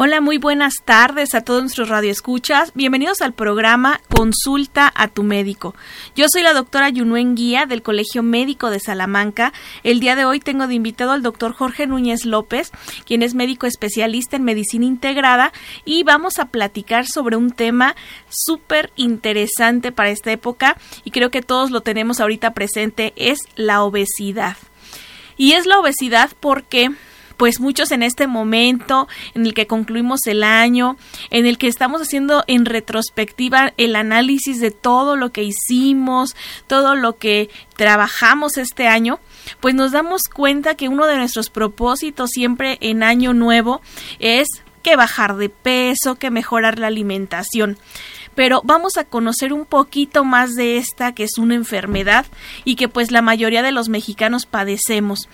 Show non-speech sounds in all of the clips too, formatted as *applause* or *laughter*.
Hola, muy buenas tardes a todos nuestros radioescuchas. Bienvenidos al programa Consulta a tu médico. Yo soy la doctora Yunuen Guía del Colegio Médico de Salamanca. El día de hoy tengo de invitado al doctor Jorge Núñez López, quien es médico especialista en medicina integrada y vamos a platicar sobre un tema súper interesante para esta época y creo que todos lo tenemos ahorita presente, es la obesidad. Y es la obesidad porque pues muchos en este momento en el que concluimos el año, en el que estamos haciendo en retrospectiva el análisis de todo lo que hicimos, todo lo que trabajamos este año, pues nos damos cuenta que uno de nuestros propósitos siempre en año nuevo es que bajar de peso, que mejorar la alimentación pero vamos a conocer un poquito más de esta que es una enfermedad y que pues la mayoría de los mexicanos padecemos.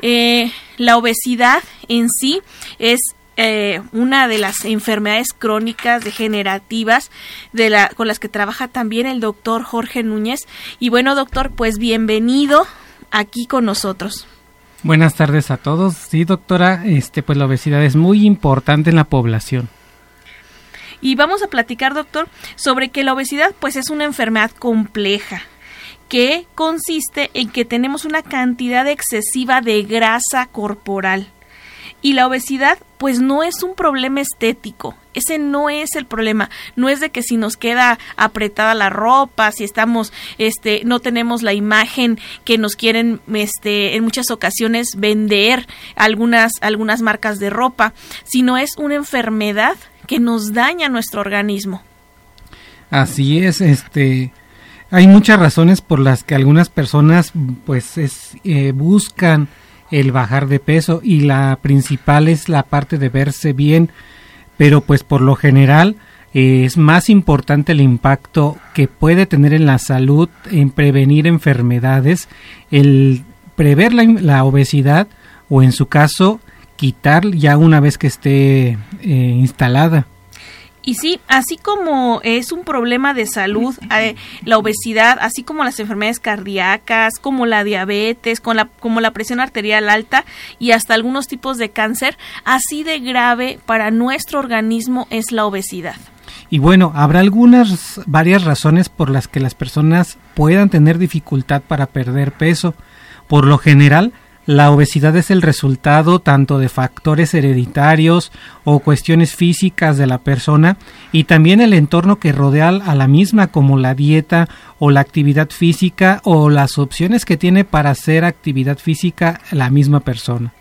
Eh, la obesidad en sí es eh, una de las enfermedades crónicas degenerativas de la, con las que trabaja también el doctor Jorge Núñez. Y bueno, doctor, pues bienvenido aquí con nosotros. Buenas tardes a todos. Sí, doctora, este, pues la obesidad es muy importante en la población. Y vamos a platicar, doctor, sobre que la obesidad pues es una enfermedad compleja que consiste en que tenemos una cantidad excesiva de grasa corporal. Y la obesidad, pues no es un problema estético. Ese no es el problema. No es de que si nos queda apretada la ropa, si estamos, este, no tenemos la imagen que nos quieren, este, en muchas ocasiones vender algunas, algunas marcas de ropa, sino es una enfermedad que nos daña nuestro organismo. Así es, este, hay muchas razones por las que algunas personas pues eh, buscan el bajar de peso y la principal es la parte de verse bien, pero pues por lo general eh, es más importante el impacto que puede tener en la salud, en prevenir enfermedades, el prever la, obesidad o en su caso quitar ya una vez que esté eh, instalada. Y sí, así como es un problema de salud, eh, la obesidad, así como las enfermedades cardíacas, como la diabetes, con la, como la presión arterial alta y hasta algunos tipos de cáncer, así de grave para nuestro organismo es la obesidad. Y bueno, habrá algunas, varias razones por las que las personas puedan tener dificultad para perder peso. Por lo general, la obesidad es el resultado tanto de factores hereditarios o cuestiones físicas de la persona y también el entorno que rodea a la misma como la dieta o la actividad física o las opciones que tiene para hacer actividad física la misma persona.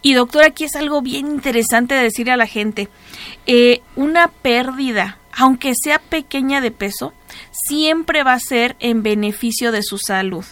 Y doctor, aquí es algo bien interesante de decirle a la gente. Eh, una pérdida, aunque sea pequeña de peso, siempre va a ser en beneficio de su salud.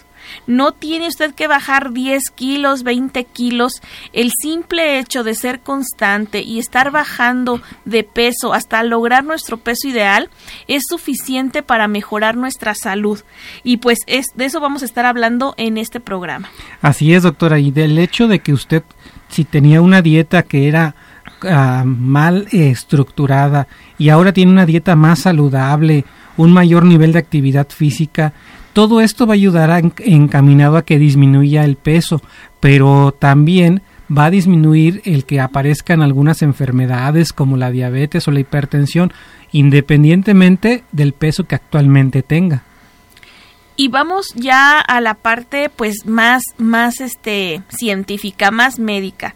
No tiene usted que bajar 10 kilos, 20 kilos. El simple hecho de ser constante y estar bajando de peso hasta lograr nuestro peso ideal es suficiente para mejorar nuestra salud. Y pues es, de eso vamos a estar hablando en este programa. Así es, doctora. Y del hecho de que usted, si tenía una dieta que era ah, mal estructurada y ahora tiene una dieta más saludable, un mayor nivel de actividad física, todo esto va a ayudar encaminado a que disminuya el peso, pero también va a disminuir el que aparezcan algunas enfermedades como la diabetes o la hipertensión, independientemente del peso que actualmente tenga. Y vamos ya a la parte pues más más este científica, más médica.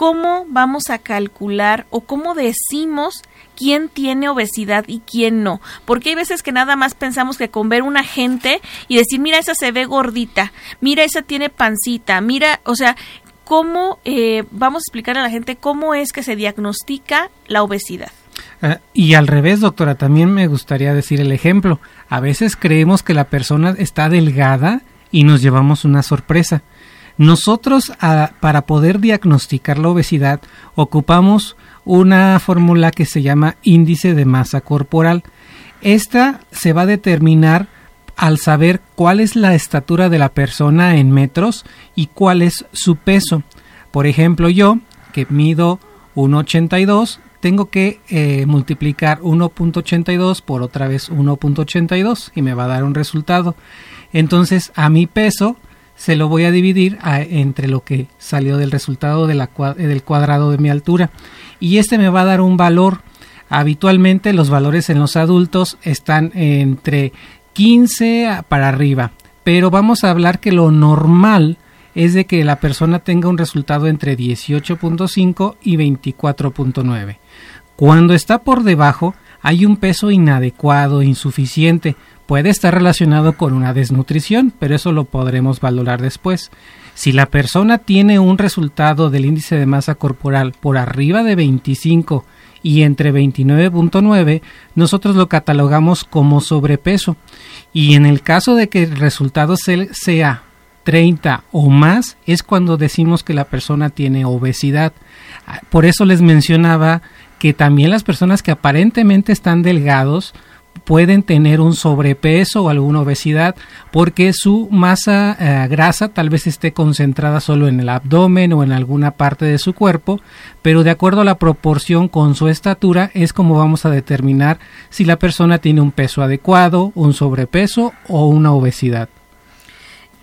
¿Cómo vamos a calcular o cómo decimos quién tiene obesidad y quién no. Porque hay veces que nada más pensamos que con ver una gente y decir, mira, esa se ve gordita, mira, esa tiene pancita, mira, o sea, ¿cómo eh, vamos a explicar a la gente cómo es que se diagnostica la obesidad? Ah, y al revés, doctora, también me gustaría decir el ejemplo. A veces creemos que la persona está delgada y nos llevamos una sorpresa. Nosotros, ah, para poder diagnosticar la obesidad, ocupamos una fórmula que se llama índice de masa corporal. Esta se va a determinar al saber cuál es la estatura de la persona en metros y cuál es su peso. Por ejemplo, yo, que mido 1,82, tengo que eh, multiplicar 1.82 por otra vez 1.82 y me va a dar un resultado. Entonces, a mi peso se lo voy a dividir entre lo que salió del resultado la, del cuadrado de mi altura. Y este me va a dar un valor. Habitualmente los valores en los adultos están entre 15 para arriba. Pero vamos a hablar que lo normal es de que la persona tenga un resultado entre 18.5 y 24.9. Cuando está por debajo, hay un peso inadecuado, insuficiente, puede estar relacionado con una desnutrición, pero eso lo podremos valorar después. Si la persona tiene un resultado del índice de masa corporal por arriba de 25 y entre 29.9, nosotros lo catalogamos como sobrepeso. Y en el caso de que el resultado sea 30 o más, es cuando decimos que la persona tiene obesidad. Por eso les mencionaba que también las personas que aparentemente están delgados, pueden tener un sobrepeso o alguna obesidad porque su masa eh, grasa tal vez esté concentrada solo en el abdomen o en alguna parte de su cuerpo, pero de acuerdo a la proporción con su estatura es como vamos a determinar si la persona tiene un peso adecuado, un sobrepeso o una obesidad.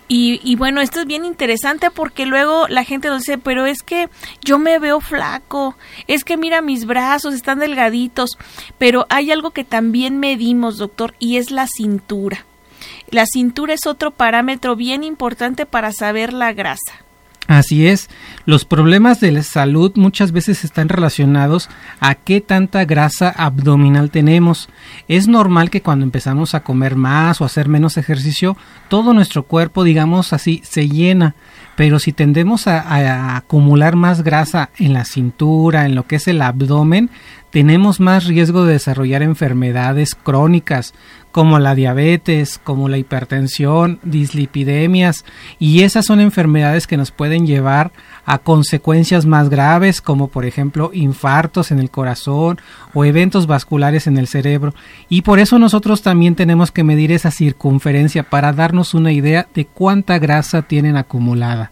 Y, y, bueno, esto es bien interesante porque luego la gente nos dice, pero es que yo me veo flaco, es que mira mis brazos, están delgaditos, pero hay algo que también medimos, doctor, y es la cintura. La cintura es otro parámetro bien importante para saber la grasa. Así es, los problemas de salud muchas veces están relacionados a qué tanta grasa abdominal tenemos. Es normal que cuando empezamos a comer más o hacer menos ejercicio, todo nuestro cuerpo, digamos así, se llena. Pero si tendemos a acumular más grasa en la cintura, en lo que es el abdomen, tenemos más riesgo de desarrollar enfermedades crónicas como la diabetes, como la hipertensión, dislipidemias y esas son enfermedades que nos pueden llevar a consecuencias más graves como por ejemplo infartos en el corazón o eventos vasculares en el cerebro y por eso nosotros también tenemos que medir esa circunferencia para darnos una idea de cuánta grasa tienen acumulada.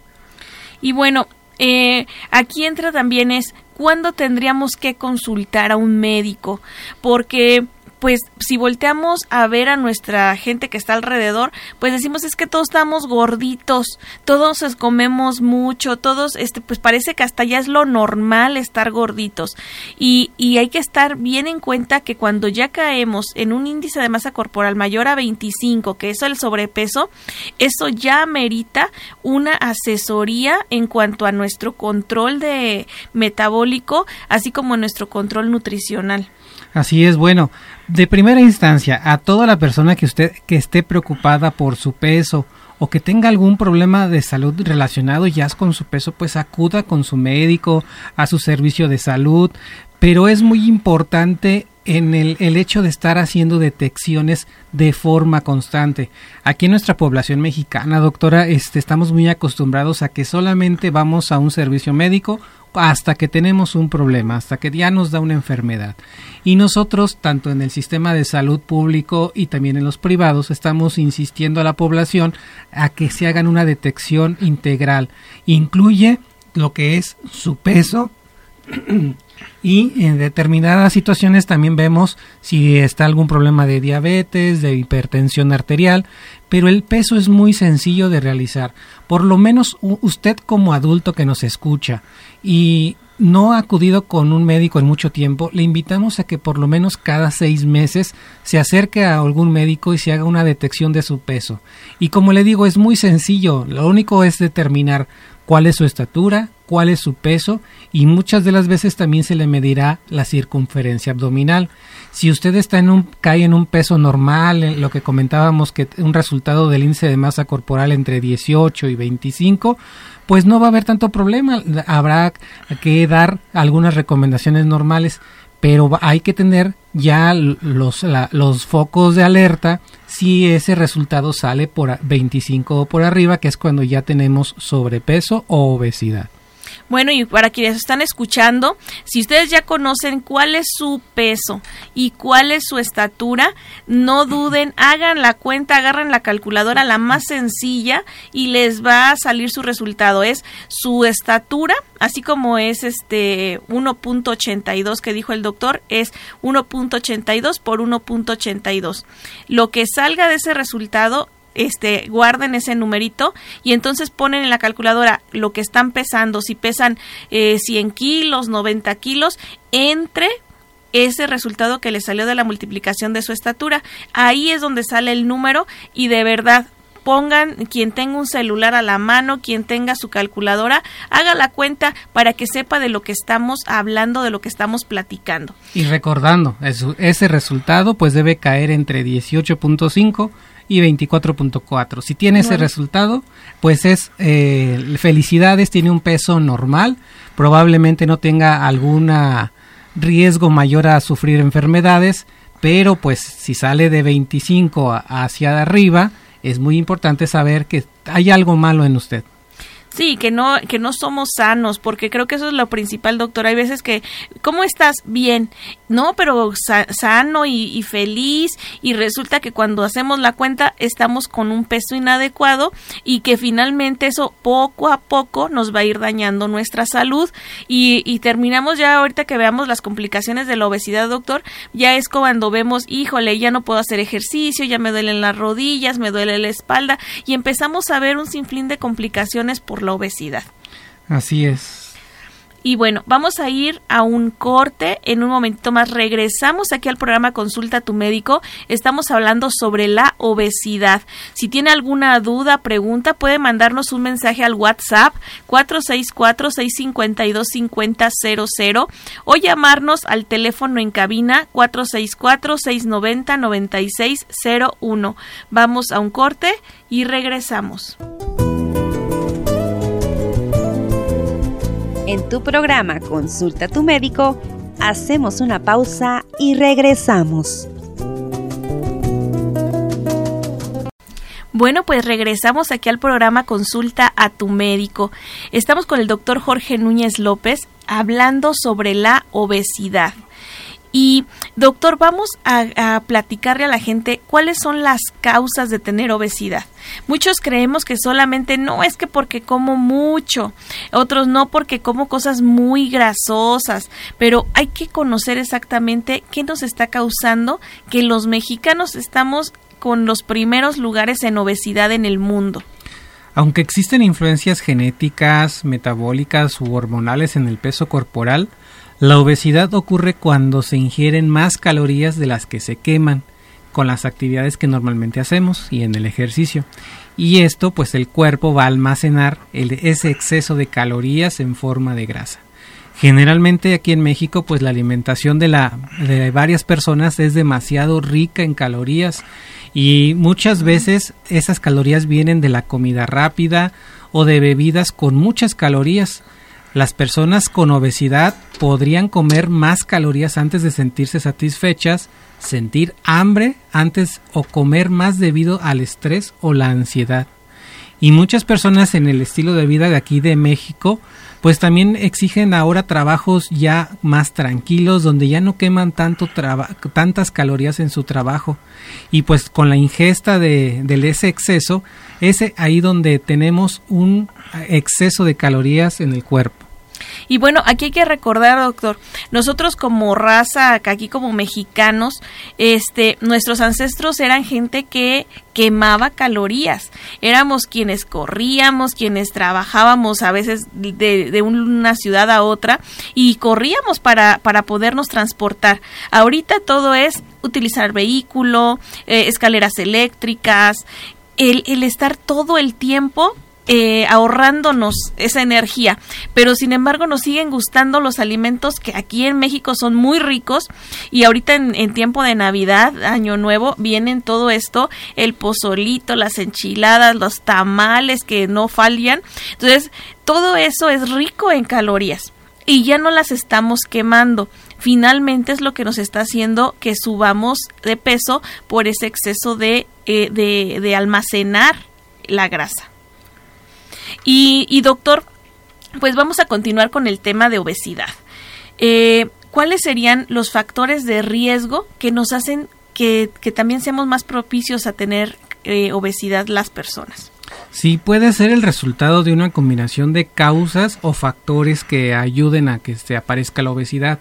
Y bueno, eh, aquí entra también es cuándo tendríamos que consultar a un médico, porque pues si volteamos a ver a nuestra gente que está alrededor, pues decimos es que todos estamos gorditos, todos comemos mucho, todos, este, pues parece que hasta ya es lo normal estar gorditos. Y, y hay que estar bien en cuenta que cuando ya caemos en un índice de masa corporal mayor a 25, que es el sobrepeso, eso ya amerita una asesoría en cuanto a nuestro control de metabólico, así como nuestro control nutricional. Así es, bueno, de primera instancia, a toda la persona que usted que esté preocupada por su peso o que tenga algún problema de salud relacionado ya con su peso, pues acuda con su médico, a su servicio de salud, pero es muy importante en el, el, hecho de estar haciendo detecciones de forma constante. Aquí en nuestra población mexicana, doctora, este, estamos muy acostumbrados a que solamente vamos a un servicio médico hasta que tenemos un problema, hasta que ya nos da una enfermedad. Y nosotros, tanto en el sistema de salud público y también en los privados, estamos insistiendo a la población a que se hagan una detección integral. Incluye lo que es su peso *clears throat* y en determinadas situaciones también vemos si está algún problema de diabetes, de hipertensión arterial, pero el peso es muy sencillo de realizar. Por lo menos usted como adulto que nos escucha y no ha acudido con un médico en mucho tiempo, le invitamos a que por lo menos cada seis meses se acerque a algún médico y se haga una detección de su peso. Y como le digo, es muy sencillo, lo único es determinar cuál es su estatura, cuál es su peso y muchas de las veces también se le medirá la circunferencia abdominal. Si usted está en un cae en un peso normal, lo que comentábamos que un resultado del índice de masa corporal entre 18 y 25, pues no va a haber tanto problema, habrá que dar algunas recomendaciones normales, pero hay que tener ya los, los focos de alerta si ese resultado sale por 25 o por arriba, que es cuando ya tenemos sobrepeso o obesidad. Bueno, y para quienes están escuchando, si ustedes ya conocen cuál es su peso y cuál es su estatura, no duden, hagan la cuenta, agarren la calculadora la más sencilla y les va a salir su resultado. Es su estatura, así como es este 1.82 que dijo el doctor, es 1.82 por 1.82. Lo que salga de ese resultado este, guarden ese numerito y entonces ponen en la calculadora lo que están pesando, si pesan eh, 100 kilos, 90 kilos, entre ese resultado que le salió de la multiplicación de su estatura. Ahí es donde sale el número y de verdad pongan quien tenga un celular a la mano, quien tenga su calculadora, haga la cuenta para que sepa de lo que estamos hablando, de lo que estamos platicando. Y recordando, ese resultado pues debe caer entre 18.5 y 24.4. Si tiene ese resultado, pues es eh, felicidades, tiene un peso normal, probablemente no tenga algún riesgo mayor a sufrir enfermedades, pero pues si sale de 25 hacia arriba, es muy importante saber que hay algo malo en usted. Sí, que no, que no somos sanos, porque creo que eso es lo principal, doctor. Hay veces que, ¿cómo estás? Bien. No, pero sano y, feliz y resulta que cuando hacemos la cuenta estamos con un peso inadecuado y que finalmente eso poco a poco nos va a ir dañando nuestra salud y, y terminamos ya ahorita que veamos las complicaciones de la obesidad, doctor, ya es cuando vemos, híjole, ya no puedo hacer ejercicio, ya me duelen las rodillas, me duele la espalda y empezamos a ver un sinfín de complicaciones por la obesidad. Así es. Y bueno, vamos a ir a un corte. En un momentito más regresamos aquí al programa Consulta a tu médico. Estamos hablando sobre la obesidad. Si tiene alguna duda, pregunta, puede mandarnos un mensaje al WhatsApp 464-652-5000 o llamarnos al teléfono en cabina 464-690-9601. Vamos a un corte y regresamos. En tu programa Consulta a tu médico, hacemos una pausa y regresamos. Bueno, pues regresamos aquí al programa Consulta a tu médico. Estamos con el doctor Jorge Núñez López hablando sobre la obesidad. Y doctor, vamos a, platicarle a la gente cuáles son las causas de tener obesidad. Muchos creemos que solamente no es que porque como mucho, otros no porque como cosas muy grasosas, pero hay que conocer exactamente qué nos está causando que los mexicanos estamos con los primeros lugares en obesidad en el mundo. Aunque existen influencias genéticas, metabólicas u hormonales en el peso corporal, la obesidad ocurre cuando se ingieren más calorías de las que se queman con las actividades que normalmente hacemos y en el ejercicio. Y esto pues el cuerpo va a almacenar ese exceso de calorías en forma de grasa. Generalmente aquí en México pues la alimentación de, la, de varias personas es demasiado rica en calorías y muchas veces esas calorías vienen de la comida rápida o de bebidas con muchas calorías las personas con obesidad podrían comer más calorías antes de sentirse satisfechas, sentir hambre antes o comer más debido al estrés o la ansiedad. Y muchas personas en el estilo de vida de aquí de México pues también exigen ahora trabajos ya más tranquilos, donde ya no queman tanto tantas calorías en su trabajo. Y pues con la ingesta de, de ese exceso, es ahí donde tenemos un exceso de calorías en el cuerpo. Y bueno, aquí hay que recordar, doctor, nosotros como raza, aquí como mexicanos, este, nuestros ancestros eran gente que quemaba calorías. Éramos quienes corríamos, quienes trabajábamos a veces de, de una ciudad a otra y corríamos para, para podernos transportar. Ahorita todo es utilizar vehículo, eh, escaleras eléctricas, el, el estar todo el tiempo eh, ahorrándonos esa energía, pero sin embargo nos siguen gustando los alimentos que aquí en México son muy ricos y ahorita en, tiempo de Navidad, Año Nuevo, vienen todo esto, el pozolito, las enchiladas, los tamales que no fallan. Entonces, todo eso es rico en calorías y ya no las estamos quemando. Finalmente es lo que nos está haciendo que subamos de peso por ese exceso de, eh, de, de almacenar la grasa. Y, doctor, pues vamos a continuar con el tema de obesidad. Eh, ¿Cuáles serían los factores de riesgo que nos hacen que, también seamos más propicios a tener eh, obesidad las personas? Sí, puede ser el resultado de una combinación de causas o factores que ayuden a que se aparezca la obesidad.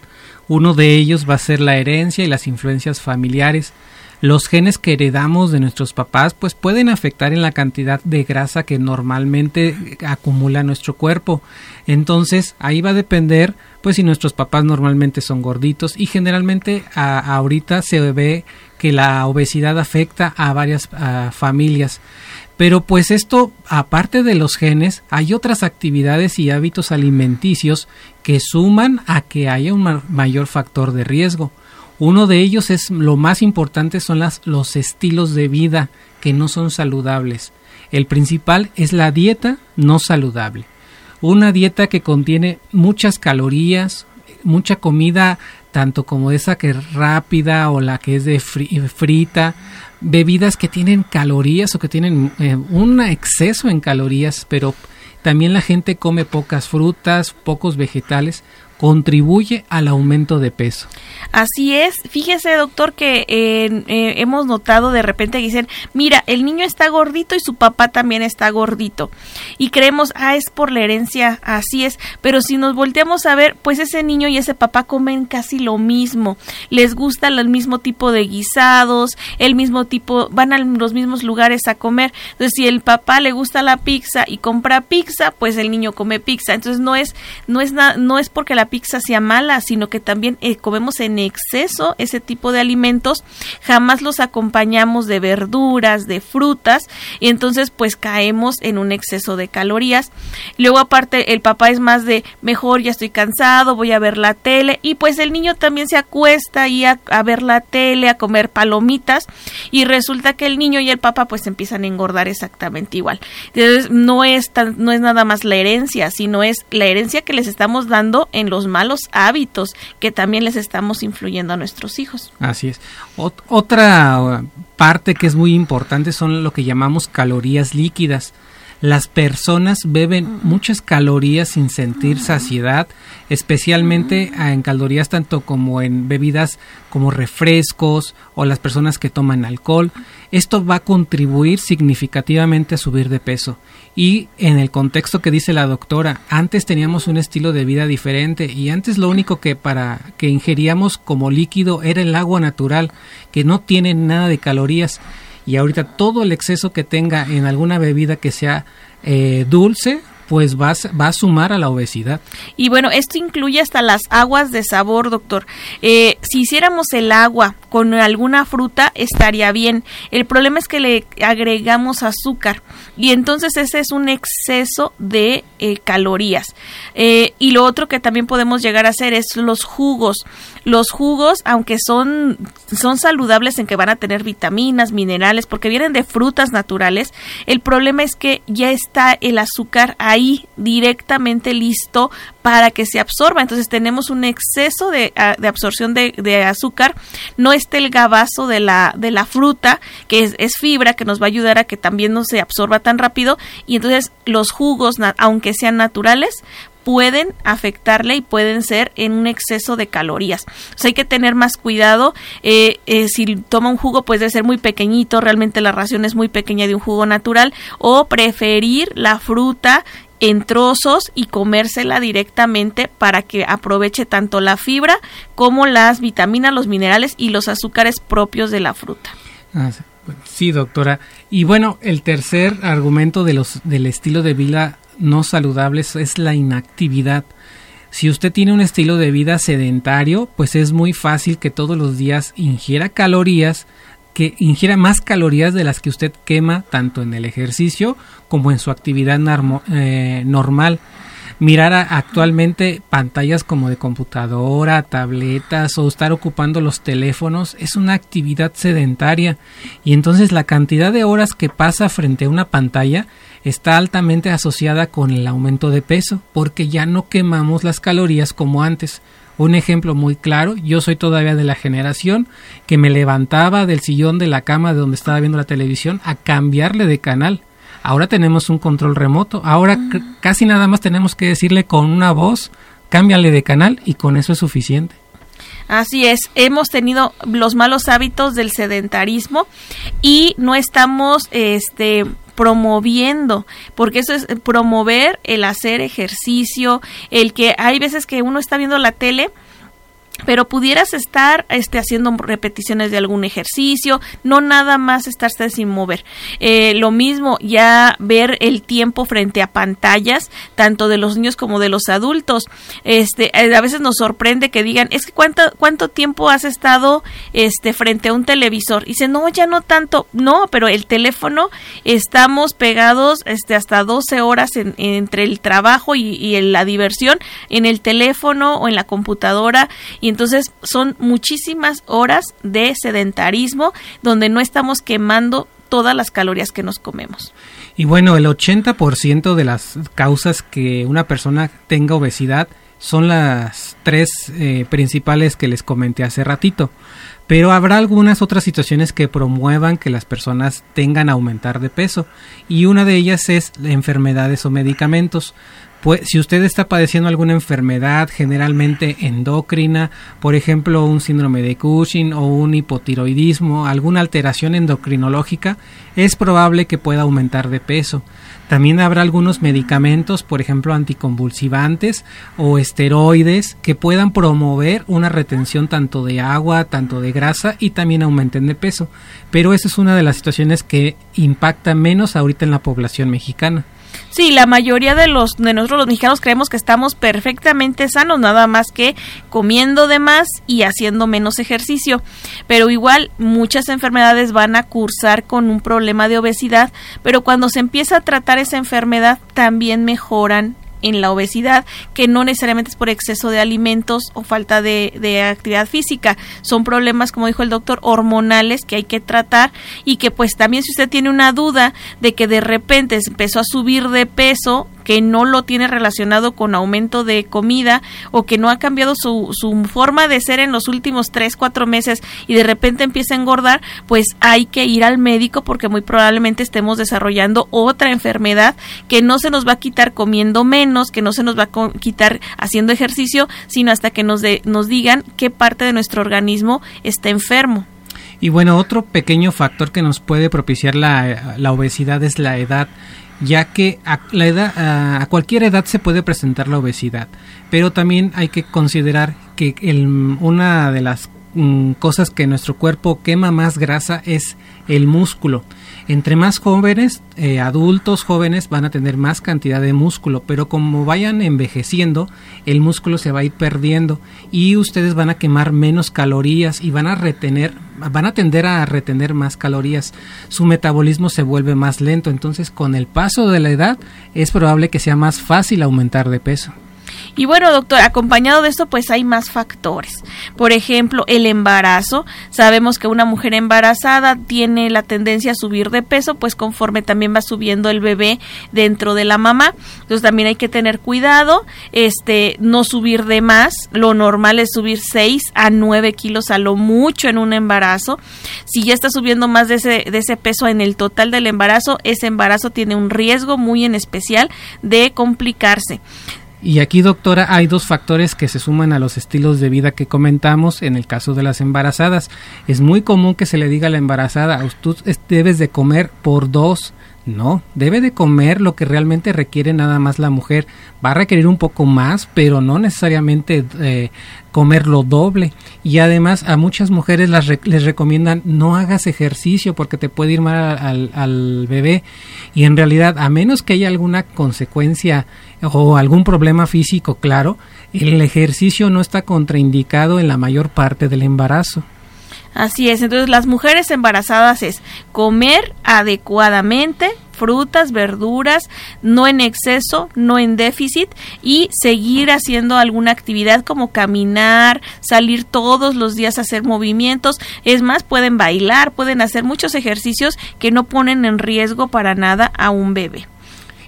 Uno de ellos va a ser la herencia y las influencias familiares. Los genes que heredamos de nuestros papás pues pueden afectar en la cantidad de grasa que normalmente acumula nuestro cuerpo. Entonces ahí va a depender pues si nuestros papás normalmente son gorditos y generalmente ahorita se ve que la obesidad afecta a varias familias. Pero pues esto, aparte de los genes, hay otras actividades y hábitos alimenticios que suman a que haya un mayor factor de riesgo. Uno de ellos es lo más importante son las, los estilos de vida que no son saludables. El principal es la dieta no saludable. Una dieta que contiene muchas calorías, mucha comida, tanto como esa que es rápida o la que es de frita, bebidas que tienen calorías o que tienen eh, un exceso en calorías, pero también la gente come pocas frutas, pocos vegetales contribuye al aumento de peso. Así es. Fíjese, doctor, que eh, hemos notado de repente que dicen, mira, el niño está gordito y su papá también está gordito. Y creemos, ah, es por la herencia, así es. Pero si nos volteamos a ver, pues ese niño y ese papá comen casi lo mismo. Les gusta el mismo tipo de guisados, el mismo tipo, van a los mismos lugares a comer. Entonces, si el papá le gusta la pizza y compra pizza, pues el niño come pizza. Entonces, no es, no es, no es porque la pizza sea mala, sino que también eh, comemos en exceso ese tipo de alimentos, jamás los acompañamos de verduras, de frutas, y entonces pues caemos en un exceso de calorías. Luego aparte el papá es más de mejor ya estoy cansado, voy a ver la tele, y pues el niño también se acuesta ahí a, a ver la tele, a comer palomitas, y resulta que el niño y el papá pues empiezan a engordar exactamente igual. Entonces no es, tan, no es nada más la herencia, sino es la herencia que les estamos dando en los malos hábitos que también les estamos influyendo a nuestros hijos. Así es. otra uh, parte que es muy importante son lo que llamamos calorías líquidas. Las personas beben muchas calorías sin sentir saciedad, especialmente en calorías tanto como en bebidas como refrescos o las personas que toman alcohol. Esto va a contribuir significativamente a subir de peso. Y en el contexto que dice la doctora, antes teníamos un estilo de vida diferente y antes lo único que para que ingeríamos como líquido era el agua natural, que no tiene nada de calorías y ahorita todo el exceso que tenga en alguna bebida que sea eh, dulce pues va, va a sumar a la obesidad. Y bueno, esto incluye hasta las aguas de sabor, doctor. Eh, si hiciéramos el agua con alguna fruta, estaría bien. El problema es que le agregamos azúcar y entonces ese es un exceso de eh, calorías. Eh, y lo otro que también podemos llegar a hacer es los jugos. Los jugos, aunque son, son saludables en que van a tener vitaminas, minerales, porque vienen de frutas naturales, el problema es que ya está el azúcar ahí directamente listo para que se absorba. Entonces tenemos un exceso de, absorción de, azúcar. No está el gabazo de la, fruta, que es, fibra, que nos va a ayudar a que también no se absorba tan rápido. Y entonces los jugos, aunque sean naturales, pueden afectarle y pueden ser en un exceso de calorías. O hay que tener más cuidado. Eh, eh, si toma un jugo, pues debe ser muy pequeñito, realmente la ración es muy pequeña de un jugo natural, o preferir la fruta en trozos y comérsela directamente para que aproveche tanto la fibra como las vitaminas, los minerales y los azúcares propios de la fruta. Ah, sí, doctora. Y bueno, el tercer argumento de los, del estilo de vida no saludables es la inactividad. Si usted tiene un estilo de vida sedentario, pues es muy fácil que todos los días ingiera calorías, que ingiera más calorías de las que usted quema tanto en el ejercicio como en su actividad eh, normal mirar actualmente pantallas como de computadora, tabletas o estar ocupando los teléfonos es una actividad sedentaria y entonces la cantidad de horas que pasa frente a una pantalla está altamente asociada con el aumento de peso porque ya no quemamos las calorías como antes. Un ejemplo muy claro, yo soy todavía de la generación que me levantaba del sillón de la cama de donde estaba viendo la televisión a cambiarle de canal Ahora tenemos un control remoto. Ahora mm. casi nada más tenemos que decirle con una voz, cámbiale de canal y con eso es suficiente. Así es, hemos tenido los malos hábitos del sedentarismo y no estamos este promoviendo, porque eso es promover el hacer ejercicio, el que hay veces que uno está viendo la tele pero pudieras estar este, haciendo repeticiones de algún ejercicio, no nada más estarse sin mover. Eh, lo mismo, ya ver el tiempo frente a pantallas, tanto de los niños como de los adultos. Este, eh, a veces nos sorprende que digan, es que cuánto, cuánto tiempo has estado este, frente a un televisor. Y dice, no, ya no tanto. No, pero el teléfono estamos pegados este, hasta 12 horas entre el trabajo y, y la diversión en el teléfono o en la computadora y entonces son muchísimas horas de sedentarismo donde no estamos quemando todas las calorías que nos comemos. Y bueno, el 80% de las causas que una persona tenga obesidad son las tres eh, principales que les comenté hace ratito. Pero habrá algunas otras situaciones que promuevan que las personas tengan aumentar de peso y una de ellas es enfermedades o medicamentos. Pues, si usted está padeciendo alguna enfermedad generalmente endocrina, por ejemplo un síndrome de Cushing o un hipotiroidismo, alguna alteración endocrinológica, es probable que pueda aumentar de peso. También habrá algunos medicamentos, por ejemplo anticonvulsivantes o esteroides, que puedan promover una retención tanto de agua, tanto de grasa y también aumenten de peso. Pero esa es una de las situaciones que impacta menos ahorita en la población mexicana. Sí, la mayoría de los de nosotros los mexicanos creemos que estamos perfectamente sanos, nada más que comiendo de más y haciendo menos ejercicio. Pero igual muchas enfermedades van a cursar con un problema de obesidad, pero cuando se empieza a tratar esa enfermedad también mejoran en la obesidad, que no necesariamente es por exceso de alimentos o falta de, de, actividad física. Son problemas, como dijo el doctor, hormonales que hay que tratar y que pues también si usted tiene una duda de que de repente empezó a subir de peso, que no lo tiene relacionado con aumento de comida o que no ha cambiado su, su forma de ser en los últimos 3, 4 meses y de repente empieza a engordar, pues hay que ir al médico porque muy probablemente estemos desarrollando otra enfermedad que no se nos va a quitar comiendo menos, que no se nos va a quitar haciendo ejercicio, sino hasta que nos, de, nos digan qué parte de nuestro organismo está enfermo. Y bueno, otro pequeño factor que nos puede propiciar la, la obesidad es la edad ya que a, la edad, a, cualquier edad se puede presentar la obesidad, pero también hay que considerar que el, una de las mm, cosas que nuestro cuerpo quema más grasa es el músculo. Entre más jóvenes, eh, adultos jóvenes van a tener más cantidad de músculo, pero como vayan envejeciendo, el músculo se va a ir perdiendo y ustedes van a quemar menos calorías y van a retener, van a tender a retener más calorías. Su metabolismo se vuelve más lento, entonces con el paso de la edad es probable que sea más fácil aumentar de peso. Y bueno, doctor, acompañado de esto, pues hay más factores. Por ejemplo, el embarazo. Sabemos que una mujer embarazada tiene la tendencia a subir de peso, pues conforme también va subiendo el bebé dentro de la mamá. Entonces también hay que tener cuidado, este, no subir de más. Lo normal es subir 6 a 9 kilos a lo mucho en un embarazo. Si ya está subiendo más de ese, de ese peso en el total del embarazo, ese embarazo tiene un riesgo muy en especial de complicarse. Y aquí, doctora, hay dos factores que se suman a los estilos de vida que comentamos en el caso de las embarazadas. Es muy común que se le diga a la embarazada, tú debes de comer por dos no, debe de comer lo que realmente requiere nada más la mujer. Va a requerir un poco más, pero no necesariamente eh, comer lo doble. Y además a muchas mujeres las les recomiendan no hagas ejercicio porque te puede ir mal al, al, bebé. Y en realidad, a menos que haya alguna consecuencia o algún problema físico, claro, el ejercicio no está contraindicado en la mayor parte del embarazo. Así es, entonces las mujeres embarazadas es comer adecuadamente, frutas, verduras, no en exceso, no en déficit y seguir haciendo alguna actividad como caminar, salir todos los días a hacer movimientos. Es más, pueden bailar, pueden hacer muchos ejercicios que no ponen en riesgo para nada a un bebé.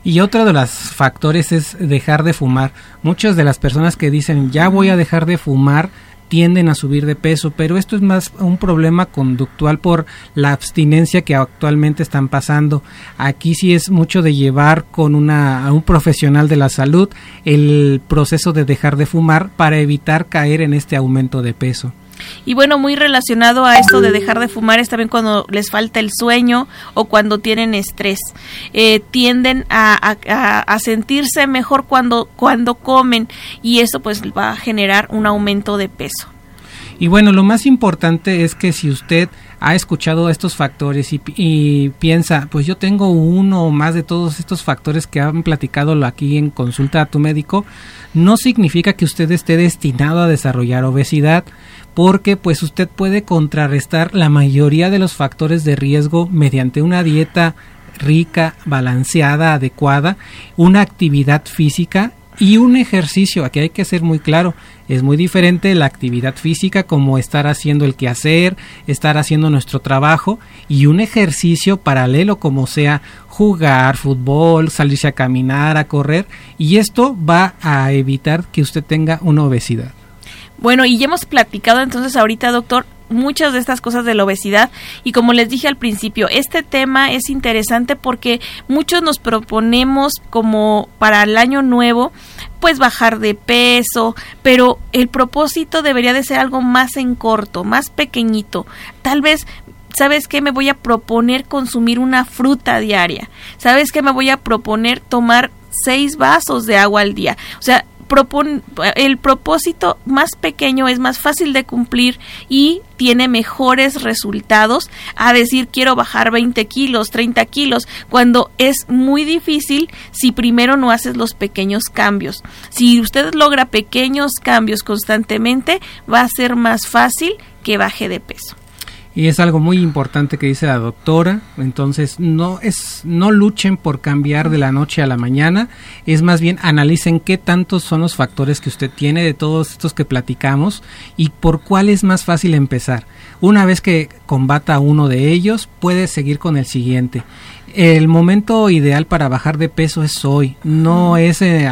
Y otro de los factores es dejar de fumar. Muchas de las personas que dicen ya voy a dejar de fumar tienden a subir de peso, pero esto es más un problema conductual por la abstinencia que actualmente están pasando. Aquí sí es mucho de llevar con una, a un profesional de la salud el proceso de dejar de fumar para evitar caer en este aumento de peso. Y bueno, muy relacionado a esto de dejar de fumar es también cuando les falta el sueño o cuando tienen estrés. Eh, tienden a, a, sentirse mejor cuando, cuando comen y eso pues va a generar un aumento de peso. Y bueno, lo más importante es que si usted ha escuchado estos factores y, piensa, pues yo tengo uno o más de todos estos factores que han platicado aquí en consulta a tu médico, no significa que usted esté destinado a desarrollar obesidad, porque pues usted puede contrarrestar la mayoría de los factores de riesgo mediante una dieta rica, balanceada, adecuada, una actividad física y un ejercicio. Aquí hay que ser muy claro, es muy diferente la actividad física como estar haciendo el quehacer, estar haciendo nuestro trabajo y un ejercicio paralelo como sea jugar fútbol, salirse a caminar, a correr y esto va a evitar que usted tenga una obesidad. Bueno, y ya hemos platicado entonces ahorita, doctor, muchas de estas cosas de la obesidad y como les dije al principio, este tema es interesante porque muchos nos proponemos como para el año nuevo pues bajar de peso, pero el propósito debería de ser algo más en corto, más pequeñito. Tal vez ¿Sabes qué? Me voy a proponer consumir una fruta diaria. ¿Sabes qué? Me voy a proponer tomar seis vasos de agua al día. O sea, el propósito más pequeño es más fácil de cumplir y tiene mejores resultados a decir quiero bajar 20 kilos, 30 kilos, cuando es muy difícil si primero no haces los pequeños cambios. Si usted logra pequeños cambios constantemente, va a ser más fácil que baje de peso y es algo muy importante que dice la doctora. Entonces no es no luchen por cambiar de la noche a la mañana. Es más bien analicen qué tantos son los factores que usted tiene de todos estos que platicamos y por cuál es más fácil empezar. Una vez que combata uno de ellos puede seguir con el siguiente el momento ideal para bajar de peso es hoy. No es eh,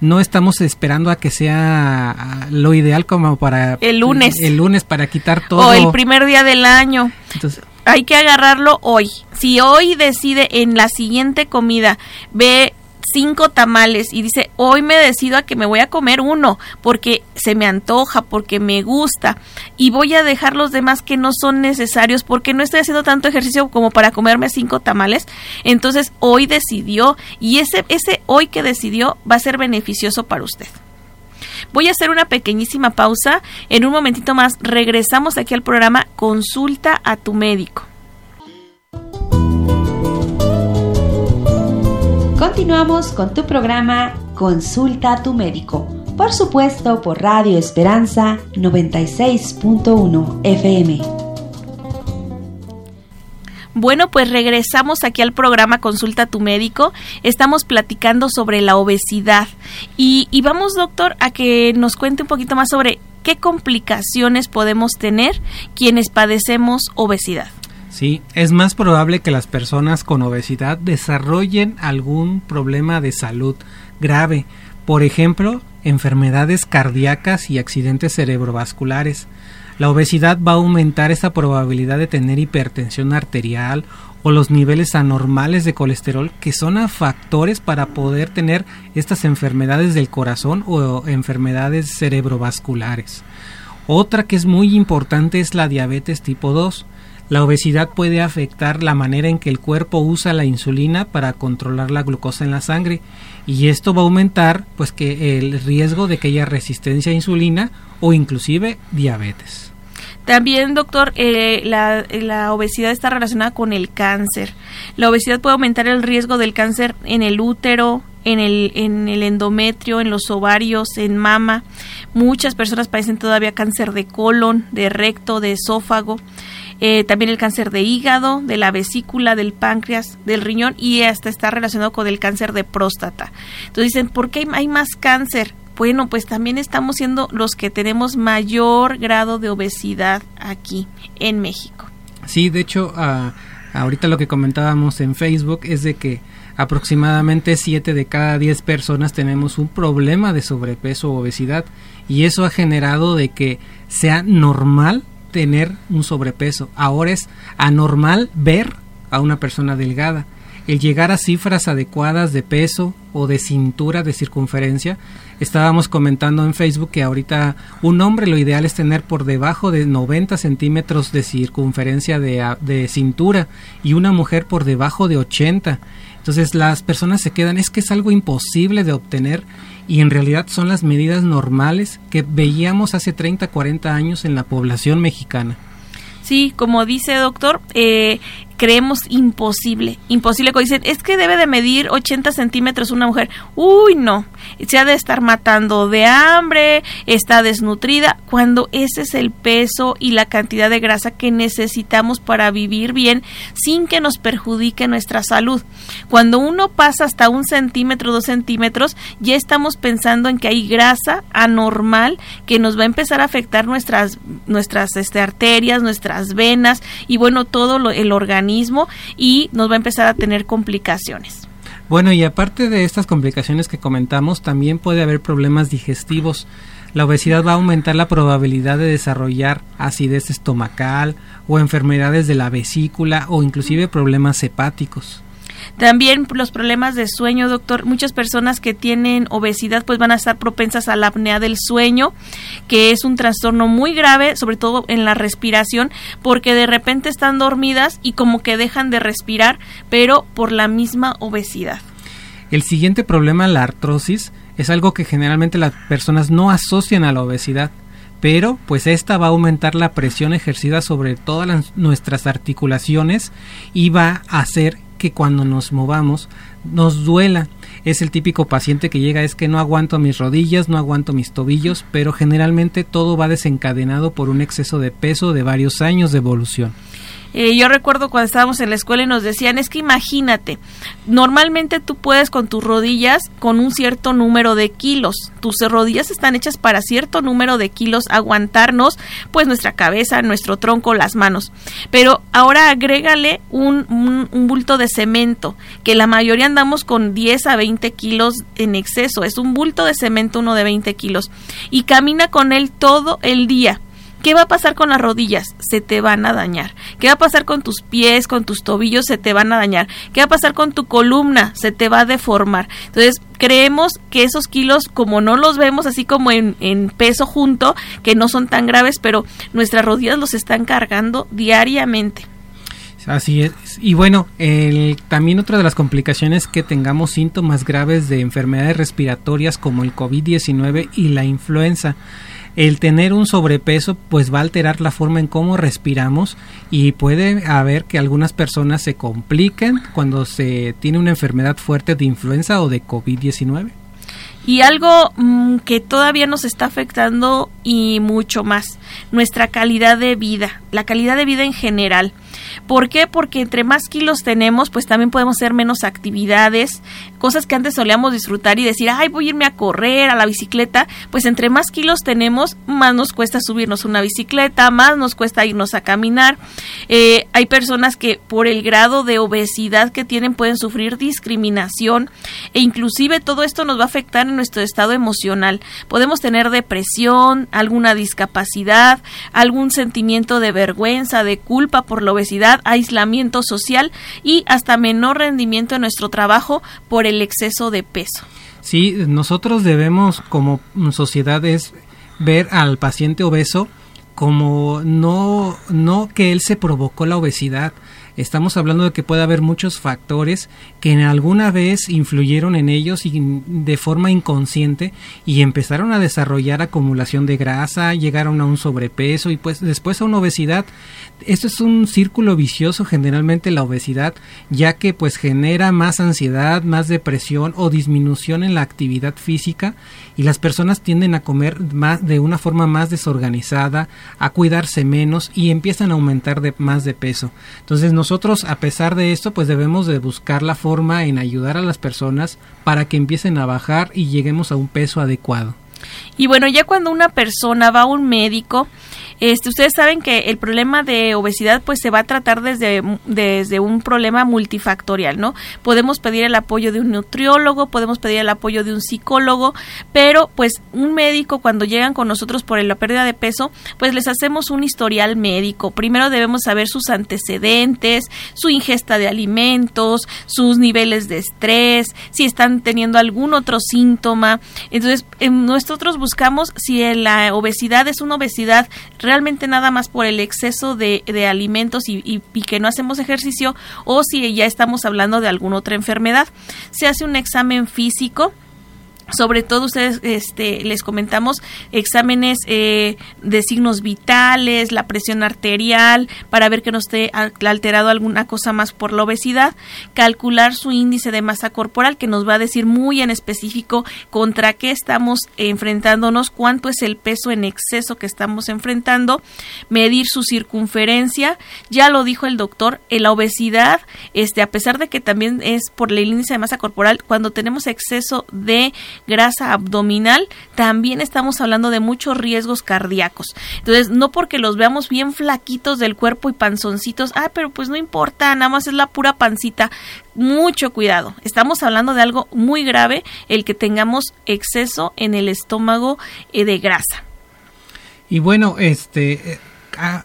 no estamos esperando a que sea lo ideal como para el lunes. El lunes para quitar todo. O el primer día del año. Entonces, hay que agarrarlo hoy. Si hoy decide en la siguiente comida ve cinco tamales y dice, hoy me decido a que me voy a comer uno porque se me antoja, porque me gusta y voy a dejar los demás que no son necesarios porque no estoy haciendo tanto ejercicio como para comerme cinco tamales, entonces hoy decidió y ese, ese hoy que decidió va a ser beneficioso para usted. Voy a hacer una pequeñísima pausa. En un momentito más regresamos aquí al programa Consulta a tu médico. Continuamos con tu programa Consulta a tu médico, por supuesto por Radio Esperanza 96.1 FM. Bueno, pues regresamos aquí al programa Consulta a tu médico. Estamos platicando sobre la obesidad y, y vamos, doctor, a que nos cuente un poquito más sobre qué complicaciones podemos tener quienes padecemos obesidad. Sí, es más probable que las personas con obesidad desarrollen algún problema de salud grave, por ejemplo, enfermedades cardíacas y accidentes cerebrovasculares. La obesidad va a aumentar esa probabilidad de tener hipertensión arterial o los niveles anormales de colesterol que son factores para poder tener estas enfermedades del corazón o enfermedades cerebrovasculares. Otra que es muy importante es la diabetes tipo 2 la obesidad puede afectar la manera en que el cuerpo usa la insulina para controlar la glucosa en la sangre y esto va a aumentar pues que el riesgo de que haya resistencia a insulina o inclusive diabetes. También, doctor, eh, la, obesidad está relacionada con el cáncer. La obesidad puede aumentar el riesgo del cáncer en el útero, en el, en el endometrio, en los ovarios, en mama. Muchas personas padecen todavía cáncer de colon, de recto, de esófago. Eh, también el cáncer de hígado, de la vesícula, del páncreas, del riñón y hasta está relacionado con el cáncer de próstata. Entonces dicen, ¿por qué hay más cáncer? Bueno, pues también estamos siendo los que tenemos mayor grado de obesidad aquí en México. Sí, de hecho, ah, ahorita lo que comentábamos en Facebook es de que aproximadamente 7 de cada 10 personas tenemos un problema de sobrepeso o obesidad y eso ha generado de que sea normal tener un sobrepeso. Ahora es anormal ver a una persona delgada. El llegar a cifras adecuadas de peso o de cintura de circunferencia. Estábamos comentando en Facebook que ahorita un hombre lo ideal es tener por debajo de 90 centímetros de circunferencia de, de cintura y una mujer por debajo de 80. Entonces las personas se quedan, es que es algo imposible de obtener y en realidad son las medidas normales que veíamos hace 30, 40 años en la población mexicana. Sí, como dice doctor, eh, creemos imposible, imposible. Cuando dicen, es que debe de medir 80 centímetros una mujer. Uy, no, se ha de estar matando de hambre, está desnutrida, cuando ese es el peso y la cantidad de grasa que necesitamos para vivir bien sin que nos perjudique nuestra salud. Cuando uno pasa hasta un centímetro, dos centímetros, ya estamos pensando en que hay grasa anormal que nos va a empezar a afectar nuestras, nuestras este, arterias, nuestras venas y bueno, todo lo, el organismo y nos va a empezar a tener complicaciones. Bueno, y aparte de estas complicaciones que comentamos, también puede haber problemas digestivos. La obesidad va a aumentar la probabilidad de desarrollar acidez estomacal o enfermedades de la vesícula o inclusive problemas hepáticos. También los problemas de sueño, doctor. Muchas personas que tienen obesidad pues van a estar propensas a la apnea del sueño, que es un trastorno muy grave, sobre todo en la respiración, porque de repente están dormidas y como que dejan de respirar, pero por la misma obesidad. El siguiente problema, la artrosis, es algo que generalmente las personas no asocian a la obesidad pero pues esta va a aumentar la presión ejercida sobre todas nuestras articulaciones y va a hacer que cuando nos movamos nos duela. Es el típico paciente que llega, es que no aguanto mis rodillas, no aguanto mis tobillos, pero generalmente todo va desencadenado por un exceso de peso de varios años de evolución. Eh, yo recuerdo cuando estábamos en la escuela y nos decían, es que imagínate, normalmente tú puedes con tus rodillas con un cierto número de kilos, tus rodillas están hechas para cierto número de kilos aguantarnos, pues nuestra cabeza, nuestro tronco, las manos. Pero ahora agrégale un, un, un bulto de cemento, que la mayoría andamos con 10 a 20 kilos en exceso, es un bulto de cemento uno de 20 kilos, y camina con él todo el día ¿Qué va a pasar con las rodillas? Se te van a dañar. ¿Qué va a pasar con tus pies, con tus tobillos? Se te van a dañar. ¿Qué va a pasar con tu columna? Se te va a deformar. Entonces, creemos que esos kilos, como no los vemos así como en, peso junto, que no son tan graves, pero nuestras rodillas los están cargando diariamente. Así es. Y bueno, el, también otra de las complicaciones es que tengamos síntomas graves de enfermedades respiratorias como el COVID-19 y la influenza el tener un sobrepeso pues va a alterar la forma en cómo respiramos y puede haber que algunas personas se compliquen cuando se tiene una enfermedad fuerte de influenza o de COVID-19. Y algo mm, que todavía nos está afectando y mucho más, nuestra calidad de vida, la calidad de vida en general. ¿Por qué? Porque entre más kilos tenemos, pues también podemos hacer menos actividades, cosas que antes solíamos disfrutar y decir, ay, voy a irme a correr, a la bicicleta, pues entre más kilos tenemos, más nos cuesta subirnos una bicicleta, más nos cuesta irnos a caminar. Eh, hay personas que por el grado de obesidad que tienen pueden sufrir discriminación e inclusive todo esto nos va a afectar en nuestro estado emocional. Podemos tener depresión, alguna discapacidad, algún sentimiento de vergüenza, de culpa por la obesidad, aislamiento social y hasta menor rendimiento en nuestro trabajo por el exceso de peso. Sí, nosotros debemos como sociedades ver al paciente obeso como no, no que él se provocó la obesidad, estamos hablando de que puede haber muchos factores que en alguna vez influyeron en ellos y de forma inconsciente y empezaron a desarrollar acumulación de grasa, llegaron a un sobrepeso y pues después a una obesidad. Esto es un círculo vicioso generalmente la obesidad, ya que pues genera más ansiedad, más depresión o disminución en la actividad física y las personas tienden a comer más de una forma más desorganizada, a cuidarse menos y empiezan a aumentar de, más de peso. Entonces nosotros a pesar de esto pues debemos de buscar la forma en ayudar a las personas para que empiecen a bajar y lleguemos a un peso adecuado. Y bueno, ya cuando una persona va a un médico, este, ustedes saben que el problema de obesidad pues se va a tratar desde, desde un problema multifactorial, ¿no? Podemos pedir el apoyo de un nutriólogo, podemos pedir el apoyo de un psicólogo, pero pues un médico cuando llegan con nosotros por la pérdida de peso, pues les hacemos un historial médico. Primero debemos saber sus antecedentes, su ingesta de alimentos, sus niveles de estrés, si están teniendo algún otro síntoma. Entonces, nosotros buscamos si la obesidad es una obesidad realmente nada más por el exceso de, alimentos y, que no hacemos ejercicio o si ya estamos hablando de alguna otra enfermedad. Se hace un examen físico sobre todo ustedes este, les comentamos exámenes eh, de signos vitales, la presión arterial, para ver que no esté alterado alguna cosa más por la obesidad, calcular su índice de masa corporal que nos va a decir muy en específico contra qué estamos enfrentándonos, cuánto es el peso en exceso que estamos enfrentando, medir su circunferencia, ya lo dijo el doctor, en la obesidad, este, a pesar de que también es por el índice de masa corporal, cuando tenemos exceso de grasa abdominal, también estamos hablando de muchos riesgos cardíacos. Entonces, no porque los veamos bien flaquitos del cuerpo y panzoncitos, ah, pero pues no importa, nada más es la pura pancita. Mucho cuidado. Estamos hablando de algo muy grave, el que tengamos exceso en el estómago eh, de grasa. Y bueno, este eh,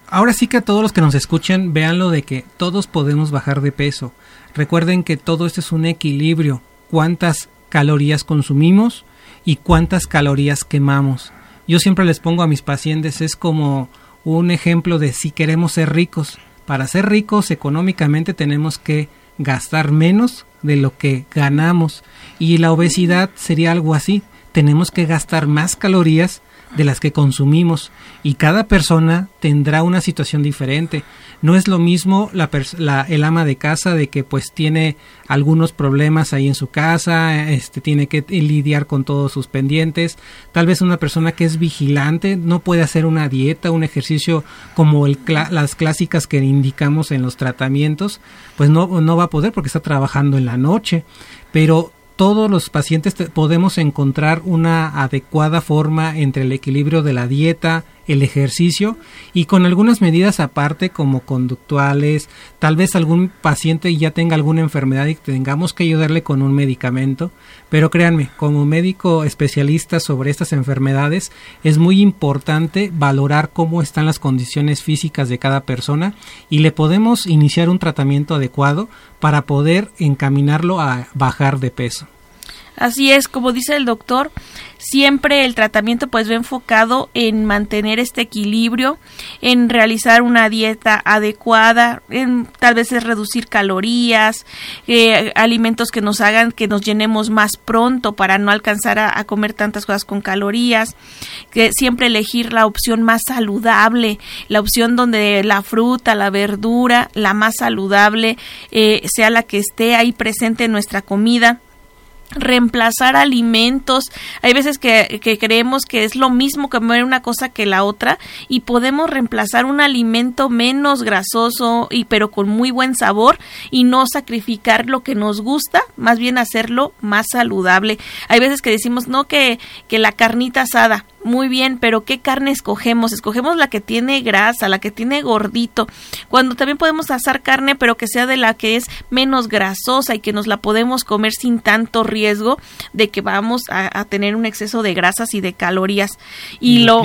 ahora sí que a todos los que nos escuchan, vean lo de que todos podemos bajar de peso. Recuerden que todo esto es un equilibrio. ¿Cuántas calorías consumimos y cuántas calorías quemamos. Yo siempre les pongo a mis pacientes, es como un ejemplo de si queremos ser ricos. Para ser ricos económicamente tenemos que gastar menos de lo que ganamos y la obesidad sería algo así. Tenemos que gastar más calorías de las que consumimos y cada persona tendrá una situación diferente. No es lo mismo la, la, el ama de casa de que pues tiene algunos problemas ahí en su casa, este tiene que lidiar con todos sus pendientes. Tal vez una persona que es vigilante no puede hacer una dieta, un ejercicio como el, las clásicas que indicamos en los tratamientos, pues no, no va a poder porque está trabajando en la noche. Pero todos los pacientes podemos encontrar una adecuada forma entre el equilibrio de la dieta, el ejercicio y con algunas medidas aparte como conductuales, tal vez algún paciente ya tenga alguna enfermedad y tengamos que ayudarle con un medicamento, pero créanme, como médico especialista sobre estas enfermedades es muy importante valorar cómo están las condiciones físicas de cada persona y le podemos iniciar un tratamiento adecuado para poder encaminarlo a bajar de peso. Así es, como dice el doctor, siempre el tratamiento pues va enfocado en mantener este equilibrio, en realizar una dieta adecuada, en tal vez es reducir calorías, eh, alimentos que nos hagan que nos llenemos más pronto para no alcanzar a, a, comer tantas cosas con calorías, que siempre elegir la opción más saludable, la opción donde la fruta, la verdura, la más saludable eh, sea la que esté ahí presente en nuestra comida reemplazar alimentos. Hay veces que, creemos que es lo mismo comer una cosa que la otra y podemos reemplazar un alimento menos grasoso y pero con muy buen sabor y no sacrificar lo que nos gusta, más bien hacerlo más saludable. Hay veces que decimos no que, que la carnita asada, muy bien, pero ¿qué carne escogemos? Escogemos la que tiene grasa, la que tiene gordito. Cuando también podemos asar carne, pero que sea de la que es menos grasosa y que nos la podemos comer sin tanto riesgo de que vamos a, tener un exceso de grasas y de calorías. Y, lo,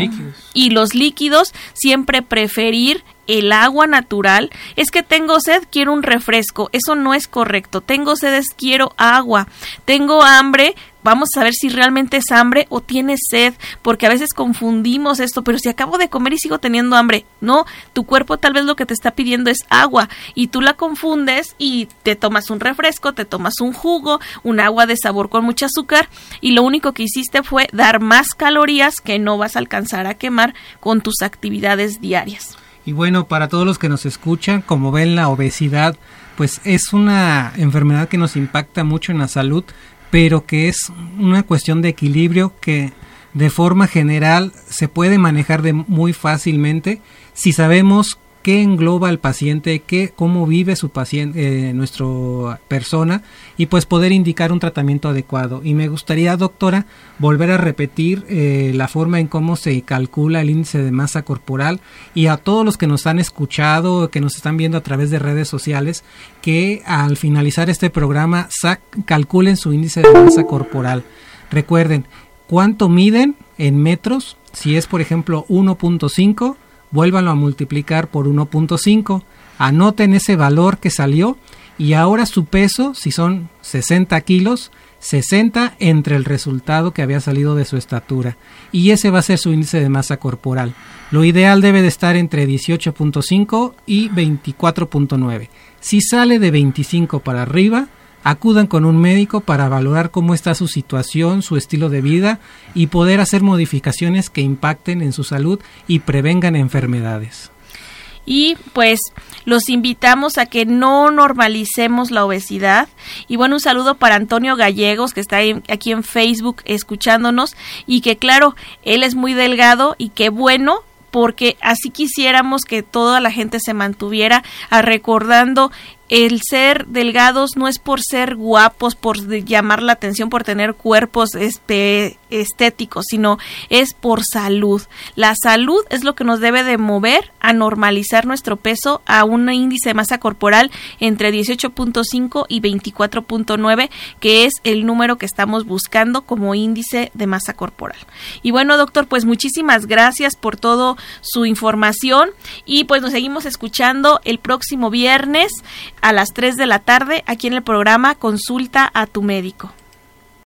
y los líquidos, siempre preferir el agua natural. Es que tengo sed, quiero un refresco. Eso no es correcto. Tengo sed, quiero agua. Tengo hambre, vamos a ver si realmente es hambre o tiene sed, porque a veces confundimos esto, pero si acabo de comer y sigo teniendo hambre, no, tu cuerpo tal vez lo que te está pidiendo es agua y tú la confundes y te tomas un refresco, te tomas un jugo, un agua de sabor con mucho azúcar y lo único que hiciste fue dar más calorías que no vas a alcanzar a quemar con tus actividades diarias. Y bueno, para todos los que nos escuchan, como ven la obesidad, pues es una enfermedad que nos impacta mucho en la salud, pero que es una cuestión de equilibrio que de forma general se puede manejar de muy fácilmente. Si sabemos qué engloba al paciente, qué, cómo vive su paciente, eh, nuestra persona, y pues poder indicar un tratamiento adecuado. Y me gustaría, doctora, volver a repetir eh, la forma en cómo se calcula el índice de masa corporal y a todos los que nos han escuchado, que nos están viendo a través de redes sociales, que al finalizar este programa calculen su índice de masa corporal. Recuerden, ¿cuánto miden en metros? Si es, por ejemplo, 1.5 vuélvanlo a multiplicar por 1.5, anoten ese valor que salió y ahora su peso, si son 60 kilos, 60 entre el resultado que había salido de su estatura y ese va a ser su índice de masa corporal. Lo ideal debe de estar entre 18.5 y 24.9. Si sale de 25 para arriba, acudan con un médico para valorar cómo está su situación, su estilo de vida y poder hacer modificaciones que impacten en su salud y prevengan enfermedades. Y pues los invitamos a que no normalicemos la obesidad. Y bueno, un saludo para Antonio Gallegos, que está aquí en Facebook escuchándonos y que claro, él es muy delgado y qué bueno porque así quisiéramos que toda la gente se mantuviera a recordando el ser delgados no es por ser guapos, por llamar la atención, por tener cuerpos este, estéticos, sino es por salud. La salud es lo que nos debe de mover a normalizar nuestro peso a un índice de masa corporal entre 18.5 y 24.9, que es el número que estamos buscando como índice de masa corporal. Y bueno, doctor, pues muchísimas gracias por todo su información y pues nos seguimos escuchando el próximo viernes a las 3 de la tarde aquí en el programa Consulta a tu médico.